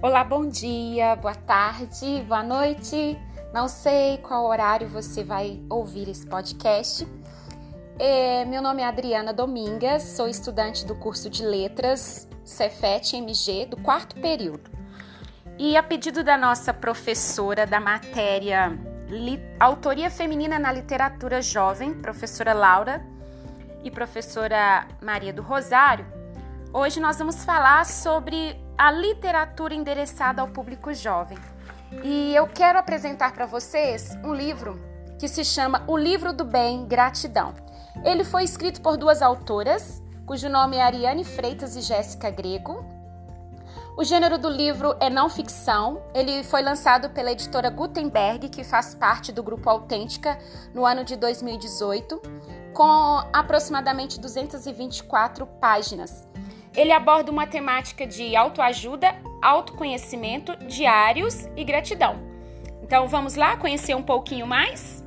Olá, bom dia, boa tarde, boa noite. Não sei qual horário você vai ouvir esse podcast. É, meu nome é Adriana Domingas, sou estudante do curso de Letras Cefet MG do quarto período. E a pedido da nossa professora da matéria Autoria Feminina na Literatura Jovem, professora Laura e professora Maria do Rosário, hoje nós vamos falar sobre a literatura endereçada ao público jovem. E eu quero apresentar para vocês um livro que se chama O Livro do Bem, Gratidão. Ele foi escrito por duas autoras, cujo nome é Ariane Freitas e Jéssica Grego. O gênero do livro é não ficção. Ele foi lançado pela editora Gutenberg, que faz parte do grupo Autêntica, no ano de 2018, com aproximadamente 224 páginas. Ele aborda uma temática de autoajuda, autoconhecimento, diários e gratidão. Então vamos lá conhecer um pouquinho mais?